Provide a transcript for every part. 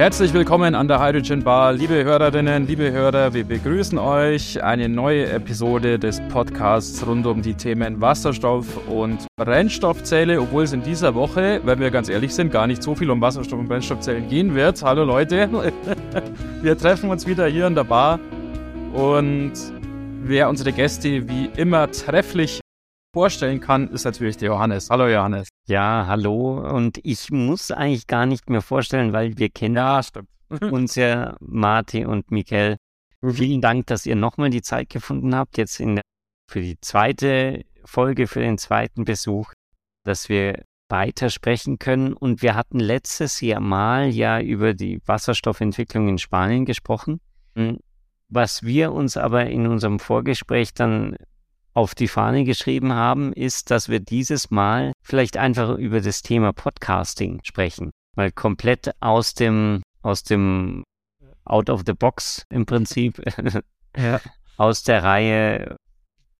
Herzlich willkommen an der Hydrogen Bar, liebe Hörerinnen, liebe Hörer. Wir begrüßen euch eine neue Episode des Podcasts rund um die Themen Wasserstoff und Brennstoffzelle, obwohl es in dieser Woche, wenn wir ganz ehrlich sind, gar nicht so viel um Wasserstoff und Brennstoffzellen gehen wird. Hallo Leute, wir treffen uns wieder hier in der Bar und wer unsere Gäste wie immer trefflich vorstellen kann, ist natürlich der Johannes. Hallo Johannes. Ja, hallo. Und ich muss eigentlich gar nicht mehr vorstellen, weil wir kennen ja, uns ja, Martin und Michael. Mhm. Vielen Dank, dass ihr nochmal die Zeit gefunden habt, jetzt in der, für die zweite Folge, für den zweiten Besuch, dass wir weitersprechen können. Und wir hatten letztes Jahr mal ja über die Wasserstoffentwicklung in Spanien gesprochen. Hm, was wir uns aber in unserem Vorgespräch dann auf die Fahne geschrieben haben, ist, dass wir dieses Mal vielleicht einfach über das Thema Podcasting sprechen, weil komplett aus dem, aus dem Out of the Box im Prinzip, ja. aus der Reihe.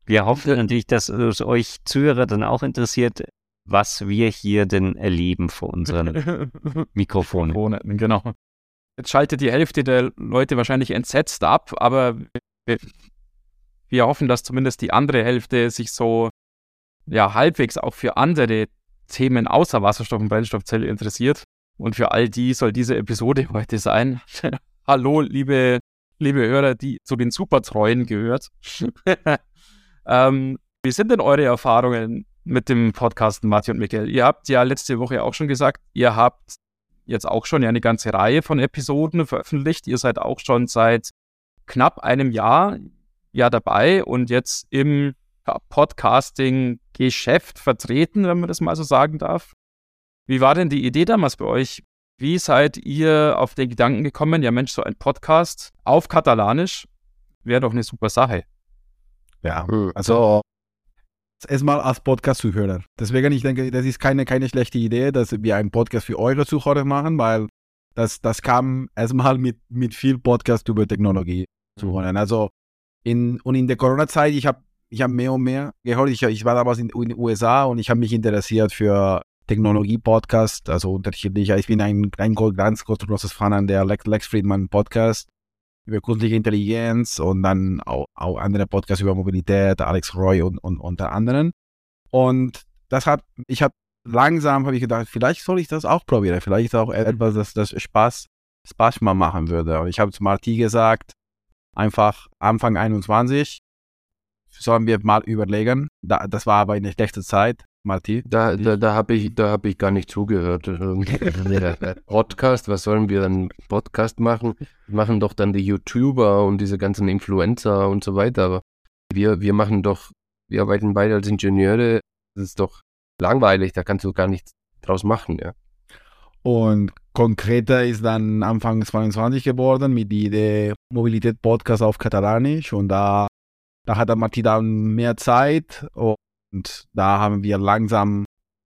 Wir hoffen natürlich, dass es euch Zuhörer dann auch interessiert, was wir hier denn erleben vor unseren Mikrofonen. Genau. Jetzt schaltet die Hälfte der Leute wahrscheinlich entsetzt ab, aber wir hoffen, dass zumindest die andere Hälfte sich so ja halbwegs auch für andere Themen außer Wasserstoff und Brennstoffzelle interessiert. Und für all die soll diese Episode heute sein. Hallo, liebe, liebe Hörer, die zu den Supertreuen gehört. ähm, wie sind denn eure Erfahrungen mit dem Podcast Martin und Michael? Ihr habt ja letzte Woche auch schon gesagt, ihr habt jetzt auch schon ja eine ganze Reihe von Episoden veröffentlicht. Ihr seid auch schon seit knapp einem Jahr ja dabei und jetzt im Podcasting-Geschäft vertreten, wenn man das mal so sagen darf. Wie war denn die Idee damals bei euch? Wie seid ihr auf den Gedanken gekommen, ja Mensch, so ein Podcast auf Katalanisch wäre doch eine super Sache. Ja, hm. also erstmal als Podcast-Zuhörer. Deswegen, ich denke, das ist keine, keine schlechte Idee, dass wir einen Podcast für eure Zuhörer machen, weil das, das kam erstmal mit, mit viel Podcast über Technologie zu hören. Also in, und in der Corona-Zeit, ich habe ich hab mehr und mehr gehört. Ich, ich war damals in, den USA und ich habe mich interessiert für Technologie-Podcast, also unterschiedlicher. Ich bin ein, ein ganz großes Fan an der Lex, Lex Friedman Podcast über künstliche Intelligenz und dann auch, auch andere Podcasts über Mobilität, Alex Roy und, und unter anderen. Und das hat, ich habe langsam habe ich gedacht, vielleicht soll ich das auch probieren. Vielleicht ist auch mhm. etwas, das, das Spaß, Spaß mal machen würde. Und ich habe zu Marti gesagt, einfach Anfang 21 sollen wir mal überlegen. Da, das war aber eine schlechte Zeit, Marti. Da, da, da habe ich, hab ich gar nicht zugehört. Podcast, was sollen wir dann Podcast machen? machen doch dann die YouTuber und diese ganzen Influencer und so weiter. Aber wir, wir machen doch, wir arbeiten beide als Ingenieure. Das ist doch langweilig, da kannst du gar nichts draus machen, ja. Und konkreter ist dann Anfang 22 geworden mit der Idee Mobilität Podcast auf Katalanisch. Und da, da hat Martin dann mehr Zeit und da haben wir langsam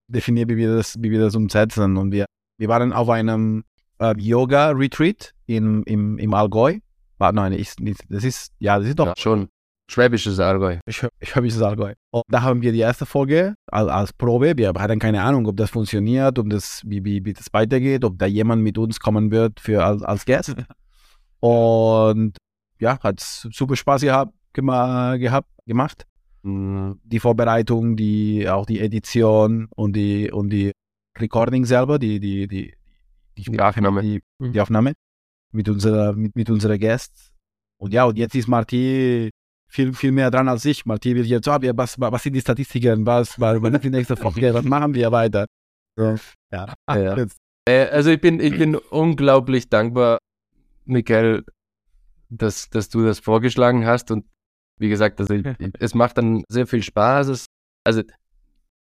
definiert, wie wir das, wie wir das umsetzen. Und wir, wir waren auf einem äh, Yoga-Retreat im, im, im Allgäu. War, nein, ist, das ist, ja, das ist doch ja, schon Schwäbisches Allgäu. Schwäbisches Allgäu. Und da haben wir die erste Folge als, als Probe. Wir hatten keine Ahnung, ob das funktioniert, ob das, wie, wie, wie das weitergeht, ob da jemand mit uns kommen wird für, als, als Gast. Und ja, hat super Spaß gehabt, gehabt gemacht. Mhm. Die Vorbereitung, die, auch die Edition und die, und die Recording selber, die, die, die, die, die Aufnahme. Die, die Aufnahme mit unserer, mit, mit unserer Gäste. Und ja, und jetzt ist Marti viel, viel mehr dran als ich. Martin will jetzt, oh, was, was sind die Statistiken, was, was, die nächste Folge, was machen wir weiter? So, ja. ja. Äh, also ich bin, ich bin unglaublich dankbar, Michael, dass, dass du das vorgeschlagen hast und wie gesagt, also ich, es macht dann sehr viel Spaß. Es, also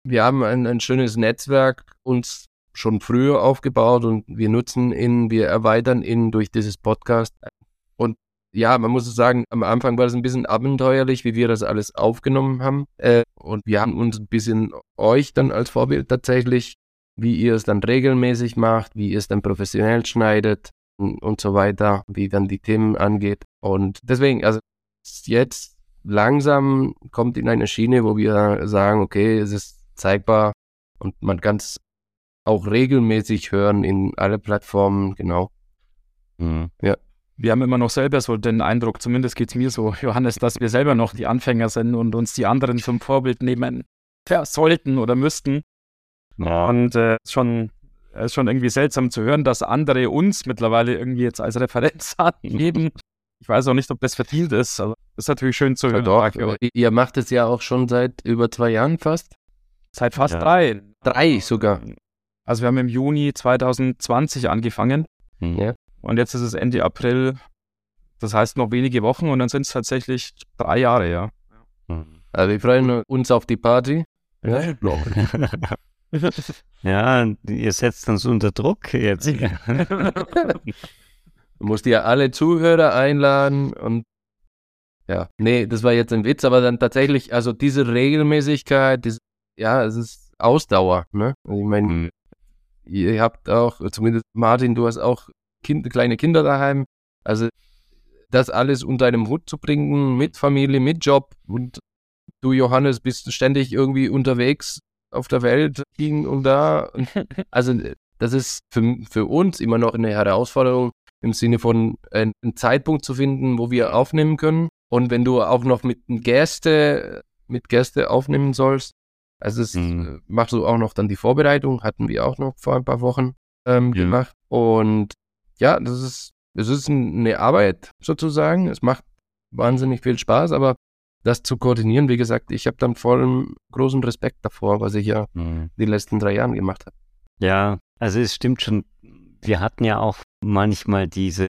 wir haben ein, ein schönes Netzwerk uns schon früher aufgebaut und wir nutzen ihn, wir erweitern ihn durch dieses Podcast ja, man muss sagen, am Anfang war das ein bisschen abenteuerlich, wie wir das alles aufgenommen haben. Äh, und wir haben uns ein bisschen euch dann als Vorbild tatsächlich, wie ihr es dann regelmäßig macht, wie ihr es dann professionell schneidet und, und so weiter, wie dann die Themen angeht. Und deswegen, also jetzt langsam kommt in eine Schiene, wo wir sagen, okay, es ist zeigbar und man kann es auch regelmäßig hören in alle Plattformen, genau. Mhm. Ja. Wir haben immer noch selber so den Eindruck, zumindest geht es mir so, Johannes, dass wir selber noch die Anfänger sind und uns die anderen zum Vorbild nehmen ja, sollten oder müssten. Ja. Und äh, schon es ist schon irgendwie seltsam zu hören, dass andere uns mittlerweile irgendwie jetzt als Referenz geben. Ich weiß auch nicht, ob das verdient ist, aber das ist natürlich schön zu hören. Ja, doch, ihr macht es ja auch schon seit über zwei Jahren fast. Seit fast ja. drei. Drei sogar. Also wir haben im Juni 2020 angefangen. Ja. Und jetzt ist es Ende April. Das heißt noch wenige Wochen und dann sind es tatsächlich drei Jahre, ja. Also wir freuen uns auf die Party. Ja, ja, ihr setzt uns unter Druck jetzt. du musst ja alle Zuhörer einladen und ja, nee, das war jetzt ein Witz, aber dann tatsächlich, also diese Regelmäßigkeit, diese, ja, es ist Ausdauer, ne? Also ich meine, mhm. ihr habt auch, zumindest Martin, du hast auch kind, kleine Kinder daheim, also das alles unter einem Hut zu bringen, mit Familie, mit Job und du, Johannes, bist ständig irgendwie unterwegs auf der Welt ging und da. Also das ist für, für uns immer noch eine Herausforderung im Sinne von äh, einen Zeitpunkt zu finden, wo wir aufnehmen können. Und wenn du auch noch mit Gäste, mit Gäste aufnehmen sollst, also es mhm. machst du auch noch dann die Vorbereitung, hatten wir auch noch vor ein paar Wochen ähm, ja. gemacht. Und ja, das ist, es ist eine Arbeit sozusagen. Es macht wahnsinnig viel Spaß, aber das zu koordinieren, wie gesagt, ich habe dann vollen großen Respekt davor, was ich ja mhm. die letzten drei Jahre gemacht habe. Ja, also es stimmt schon. Wir hatten ja auch manchmal diese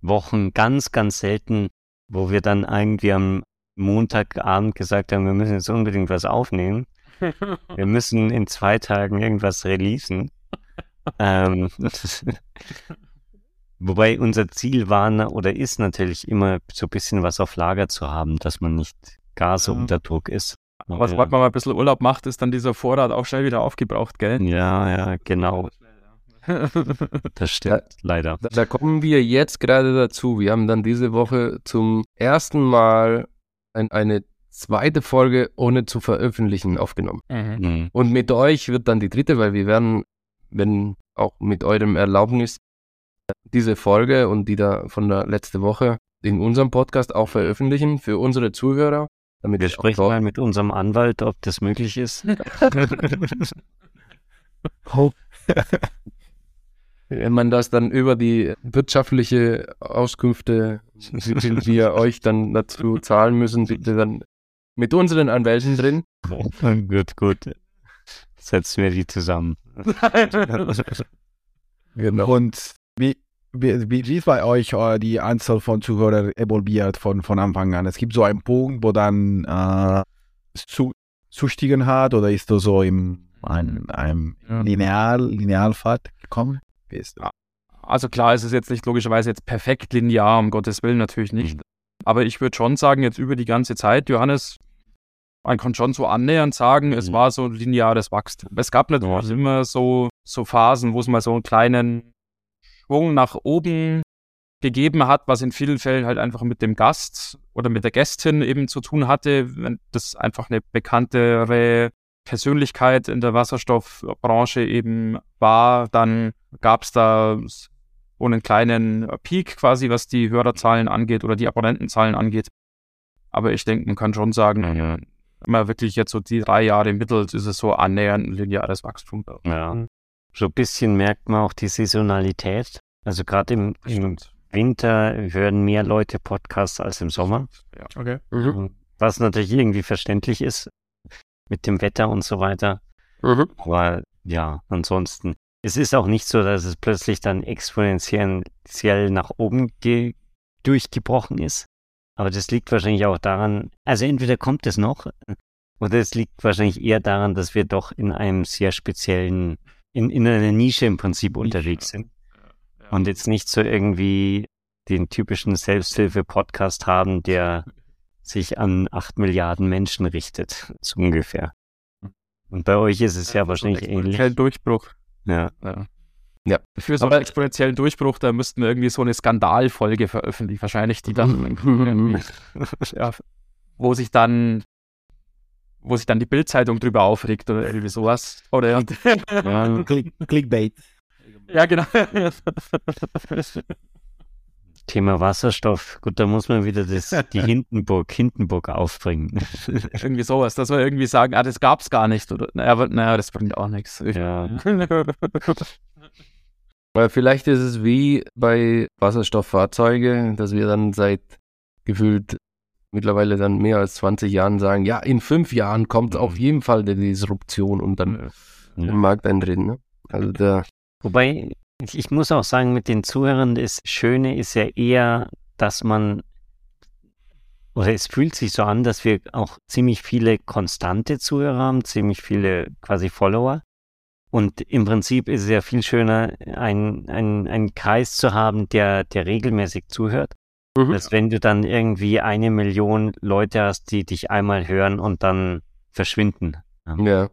Wochen ganz, ganz selten, wo wir dann irgendwie am Montagabend gesagt haben, wir müssen jetzt unbedingt was aufnehmen. wir müssen in zwei Tagen irgendwas releasen. ähm, Wobei unser Ziel war oder ist natürlich immer so ein bisschen was auf Lager zu haben, dass man nicht gar so ja. unter Druck ist. Aber sobald man mal ein bisschen Urlaub macht, ist dann dieser Vorrat auch schnell wieder aufgebraucht, gell? Ja, ja, genau. Das stimmt, da, leider. Da, da, kommen wir jetzt gerade dazu. Wir haben dann diese Woche zum ersten Mal ein, eine zweite Folge ohne zu veröffentlichen aufgenommen. Mhm. mhm. Und mit euch wird dann die dritte, weil wir werden, wenn auch mit eurem Erlaubnis, diese Folge und die da von der letzte Woche in unserem Podcast auch veröffentlichen für unsere Zuhörer. Damit Wir sprechen mal mit unserem Anwalt, ob das möglich ist. Wenn man das dann über die wirtschaftliche Auskünfte, die wir euch dann dazu zahlen müssen, bitte dann mit unseren Anwälten drin. gut, gut. Setzen wir die zusammen. genau. Und wie, wie, wie ist bei euch uh, die Anzahl von Zuhörern evolviert von, von Anfang an? Es gibt so einen Punkt, wo dann äh, es zu, zustiegen hat oder ist du so im einem, einem ja. Lineal, Linealpfad gekommen? Also klar, es ist jetzt nicht logischerweise jetzt perfekt linear, um Gottes Willen natürlich nicht. Mhm. Aber ich würde schon sagen, jetzt über die ganze Zeit, Johannes, man kann schon so annähernd sagen, es mhm. war so lineares Wachstum. Es gab natürlich ja. immer so, so Phasen, wo es mal so einen kleinen Schwung nach oben gegeben hat, was in vielen Fällen halt einfach mit dem Gast oder mit der Gästin eben zu tun hatte, wenn das einfach eine bekanntere Persönlichkeit in der Wasserstoffbranche eben war, dann gab es da so einen kleinen Peak quasi, was die Hörerzahlen angeht oder die Abonnentenzahlen angeht. Aber ich denke, man kann schon sagen, ja. wenn man wirklich jetzt so die drei Jahre mittelt, ist es so annähernd ein lineares Wachstum. Ja. So ein bisschen merkt man auch die Saisonalität. Also gerade im, im Winter hören mehr Leute Podcasts als im Sommer. Ja, okay. Mhm. Was natürlich irgendwie verständlich ist mit dem Wetter und so weiter. Mhm. Aber ja, ansonsten. Es ist auch nicht so, dass es plötzlich dann exponentiell nach oben durchgebrochen ist. Aber das liegt wahrscheinlich auch daran, also entweder kommt es noch, oder es liegt wahrscheinlich eher daran, dass wir doch in einem sehr speziellen in, in einer Nische im Prinzip Nische. unterwegs sind. Ja, ja. Und jetzt nicht so irgendwie den typischen Selbsthilfe-Podcast haben, der sich an acht Milliarden Menschen richtet, so ungefähr. Und bei euch ist es ja, ja wahrscheinlich ähnlich. Durchbruch. Ja. ja. Ja. Für so einen exponentiellen Durchbruch, da müssten wir irgendwie so eine Skandalfolge veröffentlichen, wahrscheinlich, die dann, ja, wo sich dann wo sich dann die Bildzeitung drüber aufregt oder irgendwie sowas. Oder ja. ja Click, Clickbait. Ja, genau. Thema Wasserstoff, gut, da muss man wieder das, die Hindenburg, Hindenburg aufbringen. irgendwie sowas, dass wir irgendwie sagen, ah, das gab's gar nicht. Oder, naja, naja das bringt auch nichts. Ja. Weil vielleicht ist es wie bei Wasserstofffahrzeuge, dass wir dann seit gefühlt mittlerweile dann mehr als 20 Jahren sagen, ja, in fünf Jahren kommt auf jeden Fall die Disruption und dann ja. im Markt eintreten. Ne? Also der Wobei, ich muss auch sagen, mit den Zuhörern, das Schöne ist ja eher, dass man, oder es fühlt sich so an, dass wir auch ziemlich viele konstante Zuhörer haben, ziemlich viele quasi Follower. Und im Prinzip ist es ja viel schöner, einen ein Kreis zu haben, der, der regelmäßig zuhört. Mhm. Als wenn du dann irgendwie eine Million Leute hast, die dich einmal hören und dann verschwinden. Ja.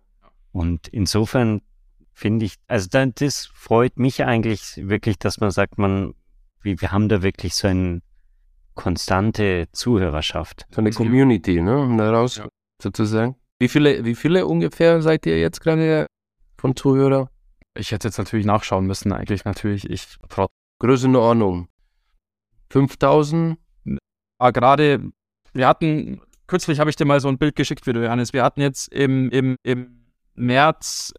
Und insofern finde ich, also dann, das freut mich eigentlich wirklich, dass man sagt, man, wir, wir haben da wirklich so eine konstante Zuhörerschaft. So eine Community, ne? Daraus ja. sozusagen. Wie viele, wie viele ungefähr seid ihr jetzt gerade von Zuhörer? Ich hätte jetzt natürlich nachschauen müssen, eigentlich natürlich. Ich Größenordnung. 5000? Ah, gerade, wir hatten, kürzlich habe ich dir mal so ein Bild geschickt, wie du, Johannes. Wir hatten jetzt im, im, im März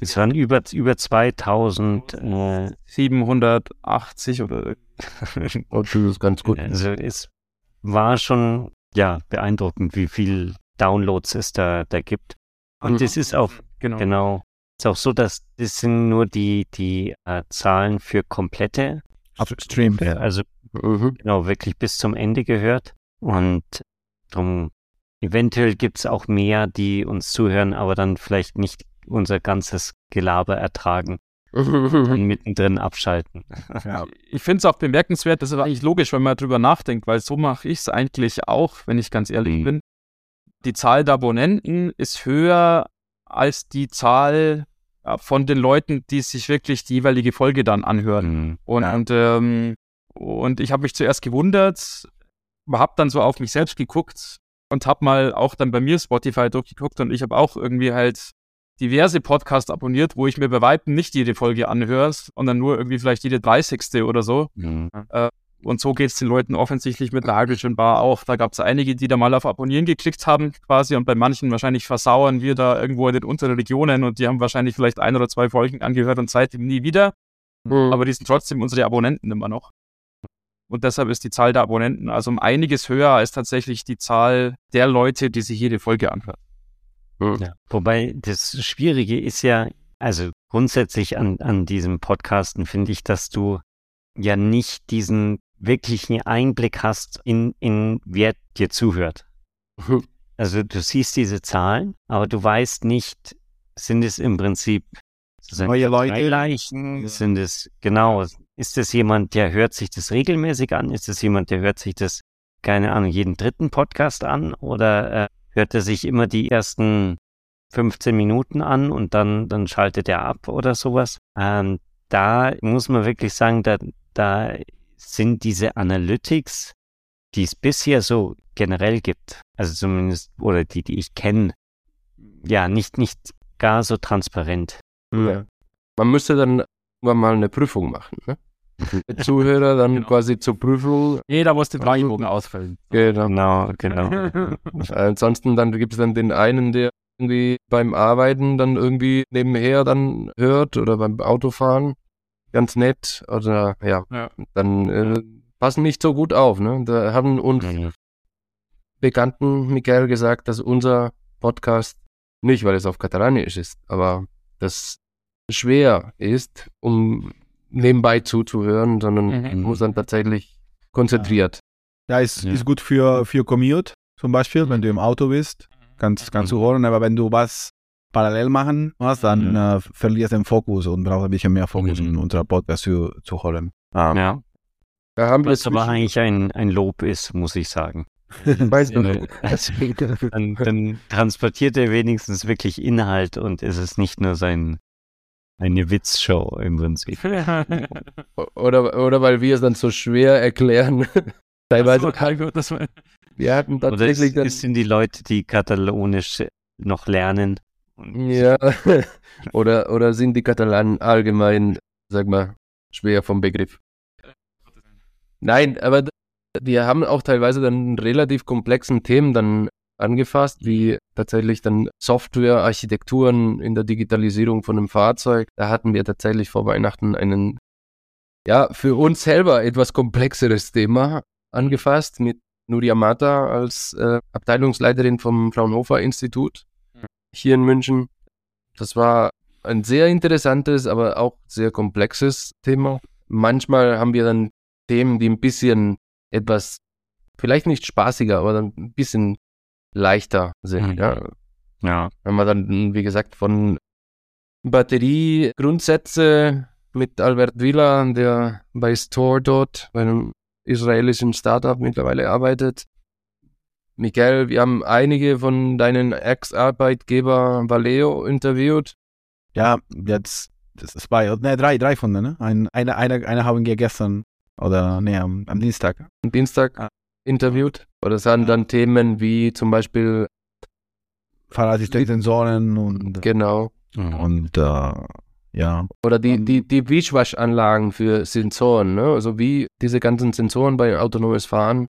es waren über, über 2780 äh, oder. oh, das ist ganz gut. Also es war schon ja beeindruckend, wie viel Downloads es da, da gibt. Und es ist auch genau. genau ist auch so, dass das sind nur die die äh, Zahlen für komplette Upstream. Also mhm. genau wirklich bis zum Ende gehört und darum eventuell gibt es auch mehr, die uns zuhören, aber dann vielleicht nicht unser ganzes Gelaber ertragen und mittendrin abschalten. Ja. Ich finde es auch bemerkenswert, das ist eigentlich logisch, wenn man darüber nachdenkt, weil so mache ich es eigentlich auch, wenn ich ganz ehrlich mhm. bin. Die Zahl der Abonnenten ist höher als die Zahl von den Leuten, die sich wirklich die jeweilige Folge dann anhören. Mhm. Und, und, ähm, und ich habe mich zuerst gewundert, habe dann so auf mich selbst geguckt und habe mal auch dann bei mir Spotify durchgeguckt und ich habe auch irgendwie halt diverse Podcasts abonniert, wo ich mir bei Weitem nicht jede Folge anhöre, sondern nur irgendwie vielleicht jede 30. oder so. Mhm. Äh, und so geht es den Leuten offensichtlich mit der Hydrogen Bar auch. Da gab es einige, die da mal auf Abonnieren geklickt haben, quasi, und bei manchen wahrscheinlich versauern wir da irgendwo in den unteren Regionen und die haben wahrscheinlich vielleicht ein oder zwei Folgen angehört und seitdem nie wieder. Mhm. Aber die sind trotzdem unsere Abonnenten immer noch. Und deshalb ist die Zahl der Abonnenten also um einiges höher als tatsächlich die Zahl der Leute, die sich jede Folge anhören. Hm. Ja. Wobei das Schwierige ist ja, also grundsätzlich an, an diesem Podcasten finde ich, dass du ja nicht diesen wirklichen Einblick hast in, in wer dir zuhört. Hm. Also du siehst diese Zahlen, aber du weißt nicht, sind es im Prinzip neue Leute? Leichen? Sind es, genau, ist es jemand, der hört sich das regelmäßig an? Ist es jemand, der hört sich das, keine Ahnung, jeden dritten Podcast an? Oder äh, hört er sich immer die ersten 15 Minuten an und dann, dann schaltet er ab oder sowas. Ähm, da muss man wirklich sagen, da, da sind diese Analytics, die es bisher so generell gibt, also zumindest, oder die, die ich kenne, ja, nicht, nicht gar so transparent. Ja. Man müsste dann mal eine Prüfung machen, ne? Zuhörer dann genau. quasi zur Prüfung. Jeder muss den Fragebogen ausfüllen. Genau, genau. genau. Ansonsten dann gibt es dann den einen, der irgendwie beim Arbeiten dann irgendwie nebenher dann hört oder beim Autofahren. Ganz nett. Oder ja, ja. dann äh, passen nicht so gut auf. Ne? Da haben uns mhm. Bekannten Michael gesagt, dass unser Podcast nicht, weil es auf Katalanisch ist, aber das schwer ist, um nebenbei zuzuhören, sondern mhm. muss dann tatsächlich konzentriert. Ja, ist, ja. ist gut für, für Commute zum Beispiel, wenn du im Auto bist, kannst, kannst du hören, aber wenn du was parallel machen musst, dann mhm. äh, verlierst du den Fokus und brauchst ein bisschen mehr Fokus, mhm. um unser Podcast zu, zu hören. Um, ja. Da haben Was aber eigentlich ein, ein Lob ist, muss ich sagen. weißt du, dann, dann transportiert er wenigstens wirklich Inhalt und ist es nicht nur sein eine Witzshow im Prinzip. oder, oder weil wir es dann so schwer erklären. Teilweise. Das war, wir hatten tatsächlich. Oder ist, sind die Leute, die Katalonisch noch lernen? Ja. oder, oder sind die Katalanen allgemein, sag mal, schwer vom Begriff? Nein, aber wir haben auch teilweise dann relativ komplexen Themen dann angefasst, wie tatsächlich dann Softwarearchitekturen in der Digitalisierung von einem Fahrzeug. Da hatten wir tatsächlich vor Weihnachten einen, ja, für uns selber etwas komplexeres Thema angefasst mit Nuria Mata als äh, Abteilungsleiterin vom Fraunhofer Institut hier in München. Das war ein sehr interessantes, aber auch sehr komplexes Thema. Manchmal haben wir dann Themen, die ein bisschen etwas, vielleicht nicht spaßiger, aber dann ein bisschen leichter sind. Mhm. Ja. ja. Wenn man dann, wie gesagt, von Batteriegrundsätze mit Albert Villa, der bei Store dort, bei einem israelischen Startup mittlerweile arbeitet. Michael, wir haben einige von deinen Ex-Arbeitgeber Valeo interviewt. Ja, jetzt das ist bei, ne, drei, drei von denen, ne? Ein, eine, eine, eine haben wir gestern oder ne, am, am Dienstag. Am Dienstag ah. interviewt. Oder es waren dann Themen wie zum Beispiel Fahrassistenzsensoren und genau. Und äh, ja. Oder die, die, die Wischwaschanlagen für Sensoren, ne? Also wie diese ganzen Sensoren bei autonomes Fahren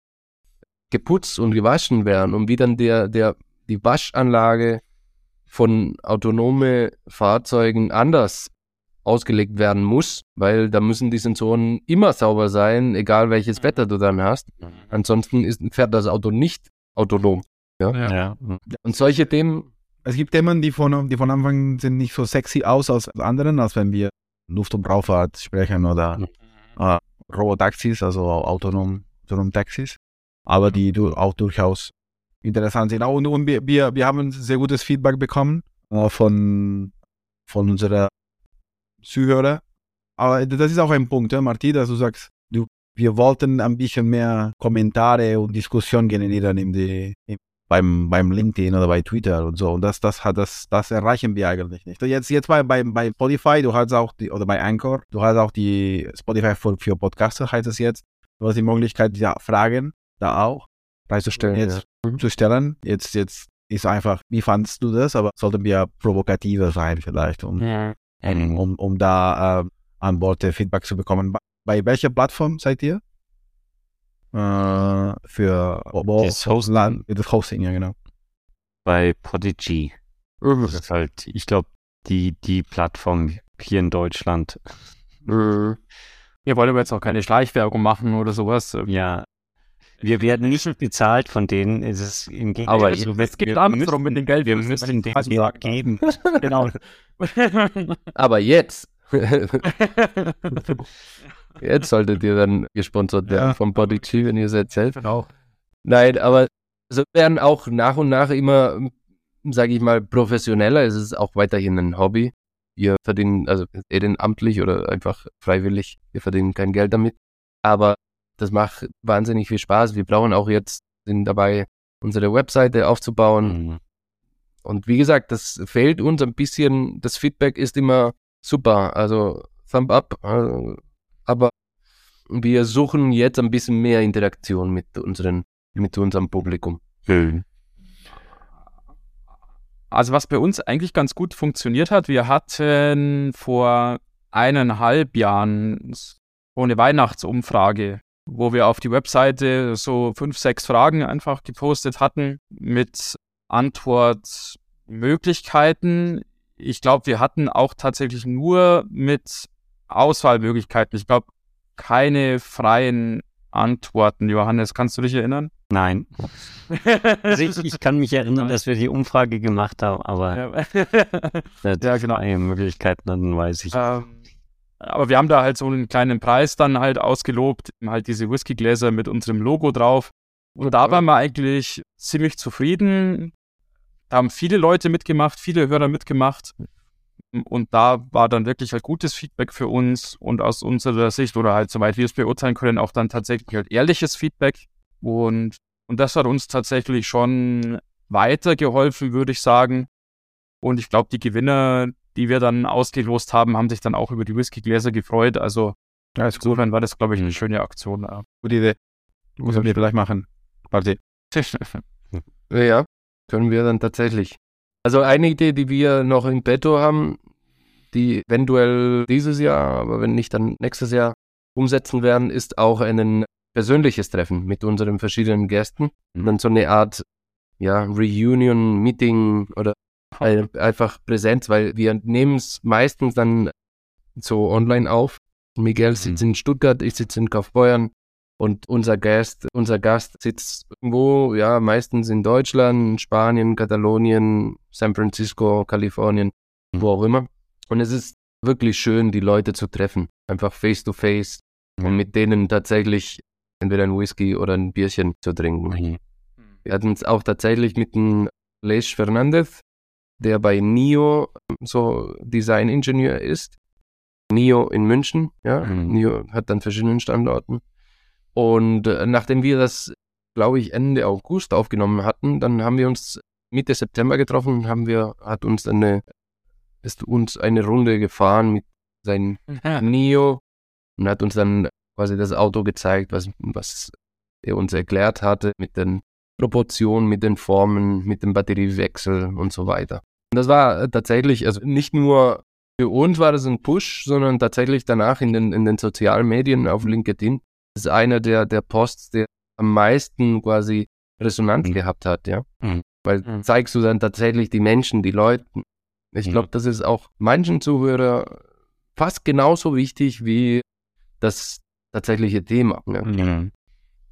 geputzt und gewaschen werden und wie dann der, der, die Waschanlage von autonome Fahrzeugen anders ausgelegt werden muss, weil da müssen die Sensoren immer sauber sein, egal welches mhm. Wetter du dann hast. Mhm. Ansonsten ist, fährt das Auto nicht autonom. Ja? ja. Und solche Themen. Es gibt Themen, die von, die von Anfang sind nicht so sexy aus als anderen, als wenn wir Luft- und Raumfahrt sprechen oder mhm. äh, Robotaxis, also autonom, autonom Taxis, aber die du, auch durchaus interessant sind. Und, und wir, wir, wir haben sehr gutes Feedback bekommen äh, von, von unserer Zuhörer. Aber das ist auch ein Punkt, ja, Marti, dass du sagst, du, wir wollten ein bisschen mehr Kommentare und Diskussion generieren die, in, beim, beim LinkedIn oder bei Twitter und so. Und das, das, hat, das, das erreichen wir eigentlich nicht. Jetzt, jetzt bei, bei, bei Spotify, du hast auch die, oder bei Anchor, du hast auch die Spotify für, für Podcaster, heißt es jetzt. Du hast die Möglichkeit, ja, Fragen da auch beizustellen. Jetzt ja. Zu stellen. Jetzt, jetzt ist einfach, wie fandest du das? Aber sollten wir provokativer sein vielleicht, um, ja. um, um, da äh, an Bord Feedback zu bekommen. Bei welcher Plattform seid ihr? Äh, für wo, das Hosting. Das Hosting, ja genau. Bei Podigy. Mhm. Das ist halt, ich glaube, die, die Plattform hier in Deutschland. Mhm. Wir wollen aber jetzt auch keine Schleichwerbung machen oder sowas. Ja, wir werden nicht bezahlt von denen. Es ist im Gegenteil. Aber also, es geht andersrum mit dem Geld. Wir müssen den also Geld geben. genau. Aber jetzt. jetzt solltet ihr dann gesponsert werden ja. vom Body G, wenn ihr es erzählt. Genau. Nein, aber so werden auch nach und nach immer, sage ich mal, professioneller. Es ist auch weiterhin ein Hobby. Wir verdienen, also ehrenamtlich oder einfach freiwillig, wir verdienen kein Geld damit. Aber das macht wahnsinnig viel Spaß. Wir brauchen auch jetzt, sind dabei, unsere Webseite aufzubauen. Mhm. Und wie gesagt, das fehlt uns ein bisschen. Das Feedback ist immer super. Also Thumb up. Also, aber wir suchen jetzt ein bisschen mehr Interaktion mit unseren, mit unserem Publikum. Mhm. Also was bei uns eigentlich ganz gut funktioniert hat, wir hatten vor eineinhalb Jahren so eine Weihnachtsumfrage wo wir auf die Webseite so fünf, sechs Fragen einfach gepostet hatten mit Antwortmöglichkeiten. Ich glaube, wir hatten auch tatsächlich nur mit Auswahlmöglichkeiten. Ich glaube, keine freien Antworten. Johannes, kannst du dich erinnern? Nein. also ich, ich, kann mich erinnern, dass wir die Umfrage gemacht haben, aber ja, ja genau. Möglichkeiten, dann weiß ich. Ähm, aber wir haben da halt so einen kleinen Preis dann halt ausgelobt, halt diese Whiskygläser mit unserem Logo drauf. Und da waren wir eigentlich ziemlich zufrieden. Da haben viele Leute mitgemacht, viele Hörer mitgemacht. Und da war dann wirklich halt gutes Feedback für uns und aus unserer Sicht oder halt soweit wir es beurteilen können, auch dann tatsächlich halt ehrliches Feedback. Und, und das hat uns tatsächlich schon weitergeholfen, würde ich sagen. Und ich glaube, die Gewinner, die wir dann ausgelost haben, haben sich dann auch über die Whiskygläser gefreut. Also ja, insofern war das, glaube ich, eine schöne Aktion. Ja. Gute Idee. Muss wir vielleicht machen. Warte. ja, können wir dann tatsächlich. Also eine Idee, die wir noch in petto haben, die eventuell dieses Jahr, aber wenn nicht dann nächstes Jahr umsetzen werden, ist auch einen persönliches Treffen mit unseren verschiedenen Gästen. Mhm. dann so eine Art ja, Reunion, Meeting oder einfach Präsenz, weil wir nehmen es meistens dann so online auf. Miguel sitzt mhm. in Stuttgart, ich sitze in Kaufbeuern und unser Gast, unser Gast sitzt irgendwo, ja, meistens in Deutschland, Spanien, Katalonien, San Francisco, Kalifornien, mhm. wo auch immer. Und es ist wirklich schön, die Leute zu treffen. Einfach face to face mhm. und mit denen tatsächlich entweder ein Whisky oder ein Bierchen zu trinken. Mhm. Wir hatten es auch tatsächlich mit dem Les Fernandez, der bei NIO so Designingenieur ist. NIO in München, ja. Mhm. NIO hat dann verschiedenen Standorten. Und äh, nachdem wir das, glaube ich, Ende August aufgenommen hatten, dann haben wir uns Mitte September getroffen, haben wir, hat uns eine, ist uns eine Runde gefahren mit seinem ja. NIO und hat uns dann quasi das Auto gezeigt, was, was er uns erklärt hatte mit den Proportionen, mit den Formen, mit dem Batteriewechsel und so weiter. Und das war tatsächlich, also nicht nur für uns war das ein Push, sondern tatsächlich danach in den, in den sozialen Medien auf LinkedIn. Das ist einer der, der Posts, der am meisten quasi Resonanz mhm. gehabt hat, ja. Mhm. Weil mhm. zeigst du dann tatsächlich die Menschen, die Leute. Ich glaube, mhm. das ist auch manchen Zuhörer fast genauso wichtig wie das tatsächliche Thema. Ja, mhm.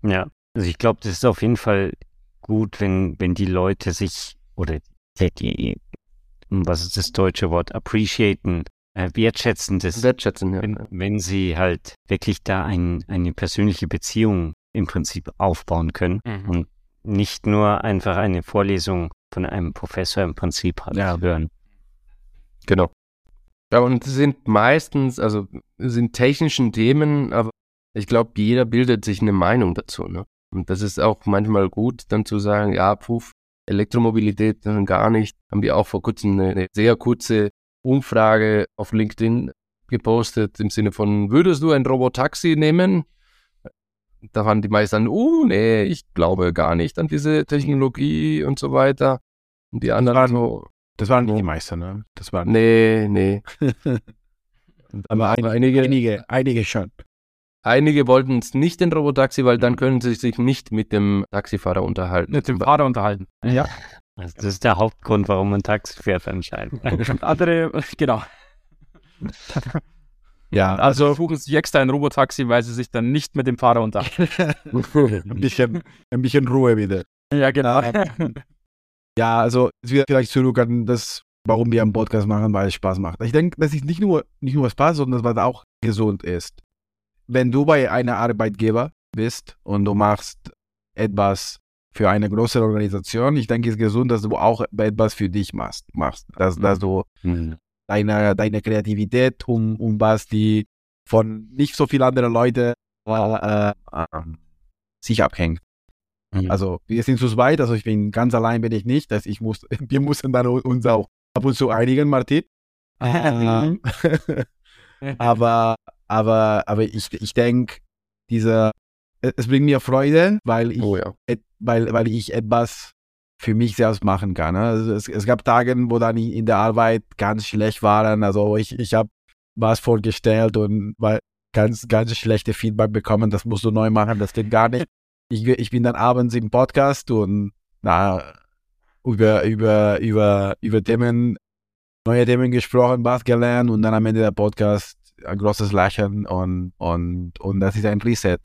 ja. also ich glaube, das ist auf jeden Fall gut, wenn, wenn die Leute sich oder die, was ist das deutsche Wort, appreciaten, äh, wertschätzen, das, wertschätzen ja. wenn, wenn sie halt wirklich da ein, eine persönliche Beziehung im Prinzip aufbauen können mhm. und nicht nur einfach eine Vorlesung von einem Professor im Prinzip halt ja. hören. Genau. Ja, und es sind meistens, also sind technischen Themen, aber ich glaube, jeder bildet sich eine Meinung dazu. Ne? Und das ist auch manchmal gut, dann zu sagen, ja, puff, Elektromobilität gar nicht. Haben wir auch vor kurzem eine, eine sehr kurze Umfrage auf LinkedIn gepostet im Sinne von, würdest du ein Robotaxi nehmen? Da waren die meisten, oh nee, ich glaube gar nicht an diese Technologie und so weiter. Und die anderen das waren, so. Das waren nicht die meisten, ne? Das waren. Nee, nee. Aber einige, einige, einige schon. Einige wollten es nicht in Robotaxi, weil dann können sie sich nicht mit dem Taxifahrer unterhalten. Mit dem Fahrer unterhalten. Ja. Also das ist der Hauptgrund, warum man Taxi fährt anscheinend. Andere, genau. Ja, also, also suchen sich extra ein Robotaxi, weil sie sich dann nicht mit dem Fahrer unterhalten. ein, bisschen, ein bisschen Ruhe wieder. Ja, genau. Ja, also wieder vielleicht zurück an das, warum wir einen Podcast machen, weil es Spaß macht. Ich denke, das ist nicht nur, nicht nur Spaß, sondern weil es auch gesund ist wenn du bei einer Arbeitgeber bist und du machst etwas für eine größere Organisation, ich denke, es ist gesund, dass du auch etwas für dich machst, machst dass, dass du mhm. deine, deine Kreativität um, um was, die von nicht so vielen anderen Leuten äh, äh, sich abhängt. Mhm. Also wir sind zu zweit, also ich bin ganz allein bin ich nicht, dass ich muss, wir müssen dann uns auch ab und zu einigen, Martin. aber aber, aber ich, ich denke, dieser, es bringt mir Freude, weil ich, oh ja. et, weil, weil ich etwas für mich selbst machen kann. Ne? Also es, es gab Tage, wo dann in der Arbeit ganz schlecht waren. Also ich, ich habe was vorgestellt und weil ganz, ganz schlechte Feedback bekommen, das musst du neu machen, das geht gar nicht. Ich, ich bin dann abends im Podcast und na, über, über, über, über Themen, neue Themen gesprochen, was gelernt und dann am Ende der Podcast ein großes Lächeln und, und, und das ist ein Reset.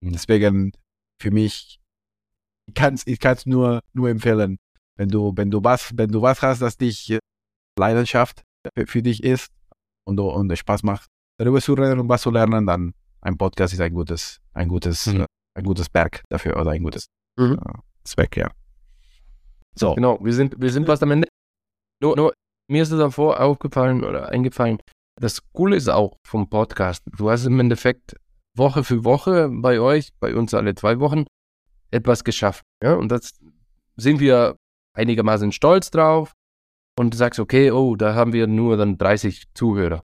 Deswegen für mich, ich kann es ich kann's nur, nur empfehlen. Wenn du, wenn du was, wenn du was hast, das dich Leidenschaft für, für dich ist und, und es Spaß macht, darüber zu reden und was zu lernen, dann ein Podcast ist ein gutes, ein gutes, mhm. ein gutes Berg dafür oder ein gutes mhm. uh, Zweck, ja. So. Genau, wir sind, wir sind fast am Ende. Nur, nur, mir ist es davor aufgefallen oder eingefallen, das Coole ist auch vom Podcast, du hast im Endeffekt Woche für Woche bei euch, bei uns alle zwei Wochen, etwas geschafft. Ja? Und das sind wir einigermaßen stolz drauf. Und du sagst, okay, oh, da haben wir nur dann 30 Zuhörer.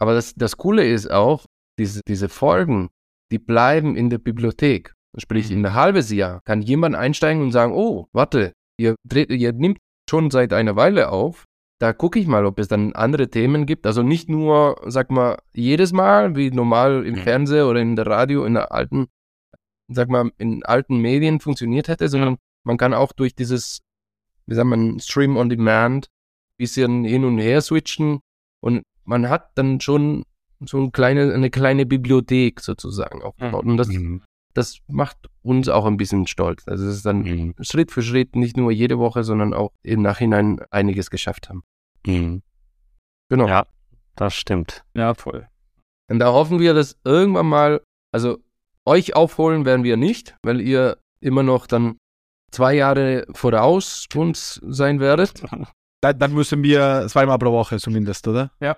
Aber das, das Coole ist auch, diese, diese Folgen, die bleiben in der Bibliothek. Sprich, in mhm. ein halbes Jahr kann jemand einsteigen und sagen, oh, warte, ihr, dreht, ihr nimmt schon seit einer Weile auf da gucke ich mal, ob es dann andere Themen gibt. Also nicht nur, sag mal, jedes Mal, wie normal im mhm. Fernsehen oder in der Radio, in der alten sag mal, in alten Medien funktioniert hätte, sondern man kann auch durch dieses, wie sagt man, Stream on Demand bisschen hin und her switchen und man hat dann schon so eine kleine, eine kleine Bibliothek sozusagen aufgebaut. Und das, mhm. Das macht uns auch ein bisschen stolz. Also es ist dann mhm. Schritt für Schritt nicht nur jede Woche, sondern auch im Nachhinein einiges geschafft haben. Mhm. Genau. Ja, das stimmt. Ja, voll. Und da hoffen wir, dass irgendwann mal, also euch aufholen werden wir nicht, weil ihr immer noch dann zwei Jahre voraus uns sein werdet. Dann, dann müssen wir zweimal pro Woche zumindest, oder? Ja.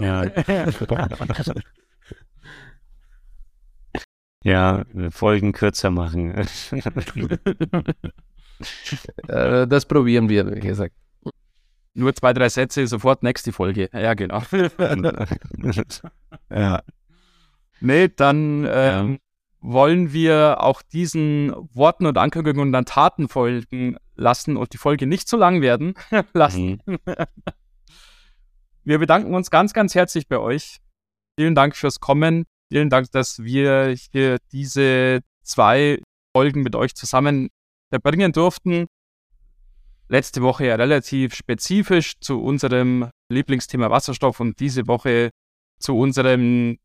ja. ja, Folgen kürzer machen. Äh, das probieren wir, wie gesagt. Nur zwei, drei Sätze, sofort nächste Folge. Ja, genau. ja. Nee, dann ähm, ja. wollen wir auch diesen Worten und Ankündigungen dann Taten folgen lassen und die Folge nicht zu lang werden lassen. Mhm. Wir bedanken uns ganz, ganz herzlich bei euch. Vielen Dank fürs Kommen. Vielen Dank, dass wir hier diese zwei Folgen mit euch zusammen verbringen durften letzte Woche ja relativ spezifisch zu unserem Lieblingsthema Wasserstoff und diese Woche zu unserem,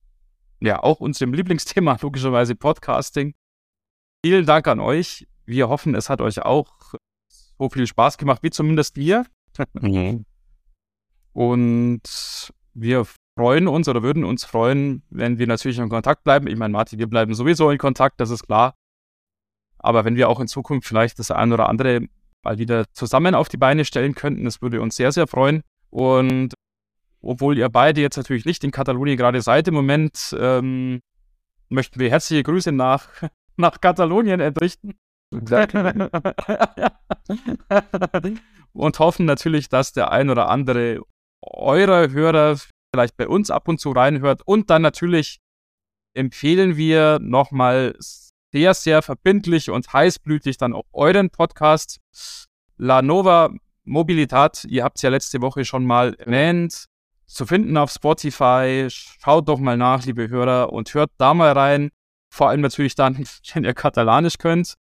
ja, auch unserem Lieblingsthema, logischerweise Podcasting. Vielen Dank an euch. Wir hoffen, es hat euch auch so viel Spaß gemacht, wie zumindest wir. Mhm. Und wir freuen uns oder würden uns freuen, wenn wir natürlich in Kontakt bleiben. Ich meine, Martin, wir bleiben sowieso in Kontakt, das ist klar. Aber wenn wir auch in Zukunft vielleicht das ein oder andere mal wieder zusammen auf die Beine stellen könnten. Das würde uns sehr, sehr freuen. Und obwohl ihr beide jetzt natürlich nicht in Katalonien gerade seid im Moment, ähm, möchten wir herzliche Grüße nach, nach Katalonien entrichten. und hoffen natürlich, dass der ein oder andere eurer Hörer vielleicht bei uns ab und zu reinhört. Und dann natürlich empfehlen wir nochmal sehr, sehr verbindlich und heißblütig dann auch euren Podcast. La Nova Mobilität, ihr habt es ja letzte Woche schon mal erwähnt, zu finden auf Spotify. Schaut doch mal nach, liebe Hörer, und hört da mal rein. Vor allem natürlich dann, wenn ihr Katalanisch könnt.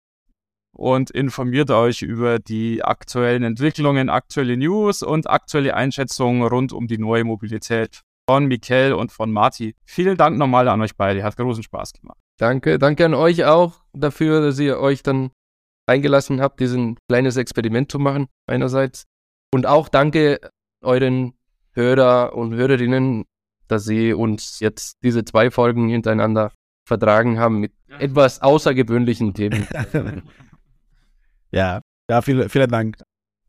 Und informiert euch über die aktuellen Entwicklungen, aktuelle News und aktuelle Einschätzungen rund um die neue Mobilität von Mikel und von Marti. Vielen Dank nochmal an euch beide. Hat großen Spaß gemacht. Danke, danke an euch auch dafür, dass ihr euch dann eingelassen habt, diesen kleines Experiment zu machen, einerseits. Und auch danke euren Hörer und Hörerinnen, dass sie uns jetzt diese zwei Folgen hintereinander vertragen haben mit etwas außergewöhnlichen Themen. ja, ja, vielen, vielen Dank.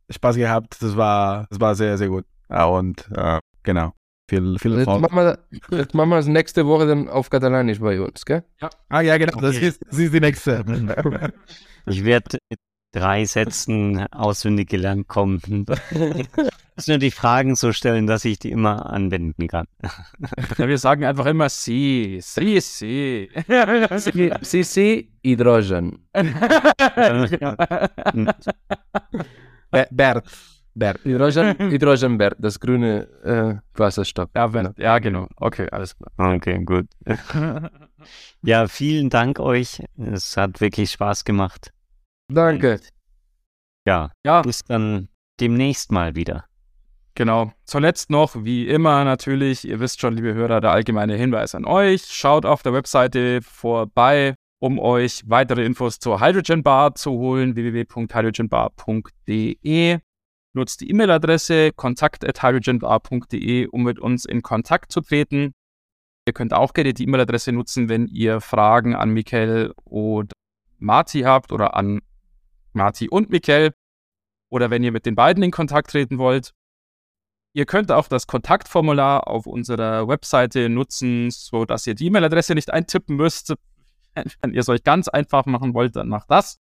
Spaß gehabt. Das war, das war sehr, sehr gut. Ja, und äh, genau. Viel, viel jetzt, machen wir, jetzt machen wir das nächste Woche dann auf Katalanisch bei uns, gell? Ja. Ah ja, genau, okay. das, ist, das ist die nächste. ich werde drei Sätzen auswendig gelernt kommen. Ich muss nur die Fragen so stellen, dass ich die immer anwenden kann. Ja, wir sagen einfach immer Sie, Sie, Sie. Sie, Sie, Hydrogen. Bert. Bert. Hydrogen, Hydrogenbert, das grüne äh, Wasserstoff. Ja, Bert. ja, genau. Okay, alles klar. Okay, gut. ja, vielen Dank euch. Es hat wirklich Spaß gemacht. Danke. Ja, ja, bis dann demnächst mal wieder. Genau. Zuletzt noch, wie immer natürlich, ihr wisst schon, liebe Hörer, der allgemeine Hinweis an euch. Schaut auf der Webseite vorbei, um euch weitere Infos zur Hydrogen Bar zu holen, www.hydrogenbar.de nutzt die E-Mail-Adresse kontakt.hydrogenbar.de, um mit uns in Kontakt zu treten. Ihr könnt auch gerne die E-Mail-Adresse nutzen, wenn ihr Fragen an Michael oder Marti habt oder an Marti und Michael oder wenn ihr mit den beiden in Kontakt treten wollt. Ihr könnt auch das Kontaktformular auf unserer Webseite nutzen, sodass ihr die E-Mail-Adresse nicht eintippen müsst. Wenn ihr es euch ganz einfach machen wollt, dann macht das.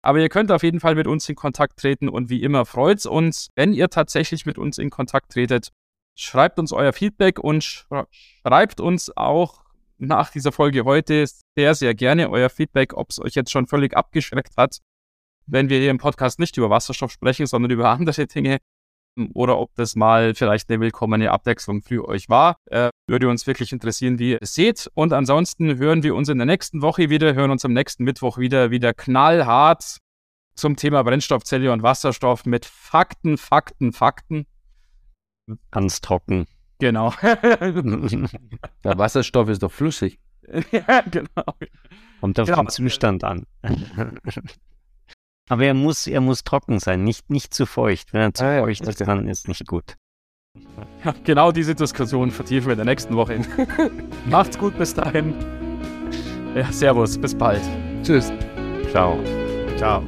Aber ihr könnt auf jeden Fall mit uns in Kontakt treten und wie immer freut es uns, wenn ihr tatsächlich mit uns in Kontakt tretet. Schreibt uns euer Feedback und schreibt uns auch nach dieser Folge heute sehr, sehr gerne euer Feedback, ob es euch jetzt schon völlig abgeschreckt hat, wenn wir hier im Podcast nicht über Wasserstoff sprechen, sondern über andere Dinge. Oder ob das mal vielleicht eine willkommene Abwechslung für euch war. Äh, würde uns wirklich interessieren, wie ihr es seht. Und ansonsten hören wir uns in der nächsten Woche wieder, hören uns am nächsten Mittwoch wieder, wieder knallhart zum Thema Brennstoffzelle und Wasserstoff mit Fakten, Fakten, Fakten. Ganz trocken. Genau. Der Wasserstoff ist doch flüssig. ja, genau. Kommt auf genau. den Zustand an. Aber er muss, er muss trocken sein, nicht, nicht zu feucht. Wenn er zu ah, feucht ist, dann ist nicht gut. Ja, genau diese Diskussion vertiefen wir in der nächsten Woche. Macht's gut bis dahin. Ja, servus, bis bald. Tschüss. Ciao. Ciao.